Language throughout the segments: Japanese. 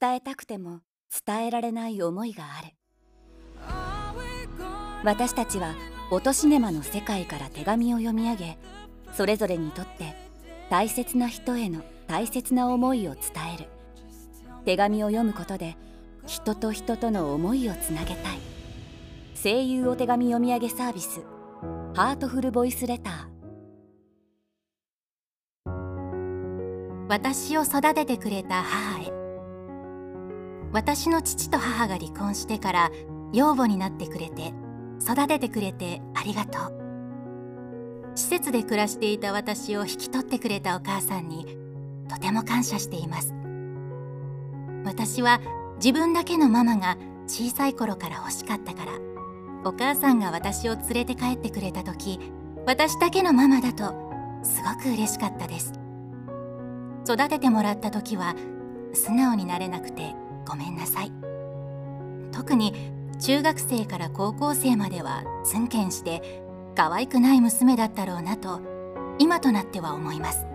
伝えたくても伝えられない思いがある。私たちは音シネマの世界から手紙を読み上げそれぞれにとって大切な人への大切な思いを伝える。手紙を読むことで人と人との思いをつなげたい。声優お手紙読み上げサービスハートフルボイスレター。私を育ててくれた母へ私の父と母が離婚してから養母になってくれて育ててくれてありがとう。施設で暮らしていた私を引き取ってくれたお母さんにとても感謝しています。私は自分だけのママが小さい頃から欲しかったからお母さんが私を連れて帰ってくれた時私だけのママだとすごく嬉しかったです。育ててもらった時は素直になれなくてごめんなさい。特に中学生から高校生まではツンケンして可愛くない娘だったろうなと今となっては思います。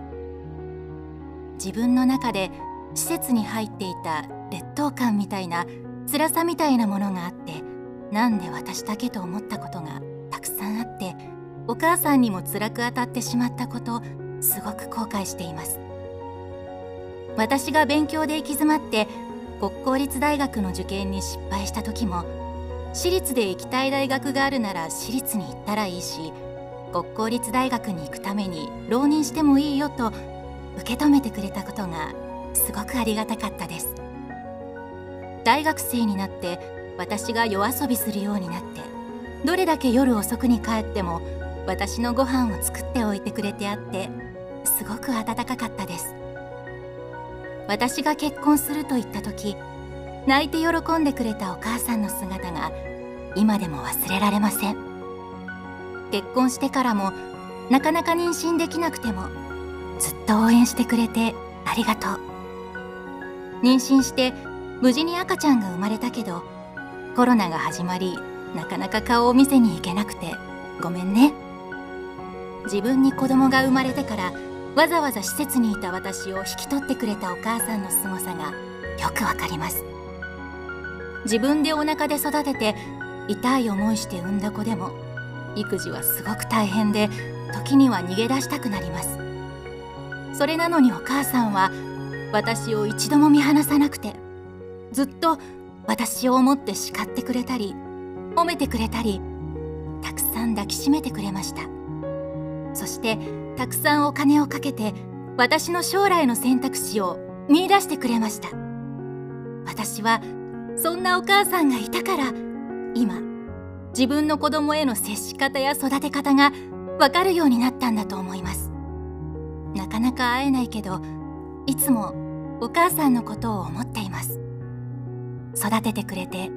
自分の中で施設に入っていた劣等感みたいな辛さみたいなものがあってなんで私だけと思ったことがたくさんあってお母さんにも辛く当たってしまったことすごく後悔しています。私が勉強で行き詰まって国公立大学の受験に失敗した時も私立で行きたい大学があるなら私立に行ったらいいし国公立大学に行くために浪人してもいいよと受け止めてくれたことがすごくありがたかったです。大学生になって私が夜遊びするようになってどれだけ夜遅くに帰っても私のご飯を作っておいてくれてあってすごく温かかったです。私が結婚すると言った時泣いて喜んでくれたお母さんの姿が今でも忘れられません。結婚してからもなかなか妊娠できなくてもずっと応援してくれてありがとう。妊娠して無事に赤ちゃんが生まれたけどコロナが始まりなかなか顔を見せに行けなくてごめんね。自分に子供が生まれてからわざわざ施設にいた私を引き取ってくれたお母さんの凄さがよくわかります。自分でお腹で育てて痛い思いして産んだ子でも育児はすごく大変で時には逃げ出したくなります。それなのにお母さんは私を一度も見放さなくてずっと私を思って叱ってくれたり褒めてくれたりたくさん抱きしめてくれました。そしてたくさんお金をかけて私の将来の選択肢を見いだしてくれました。私はそんなお母さんがいたから今自分の子供への接し方や育て方が分かるようになったんだと思います。なかなか会えないけどいつもお母さんのことを思っています。育ててくれて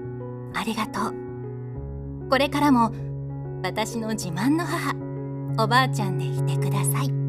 ありがとう。これからも私の自慢の母。おばあちゃんでいてください。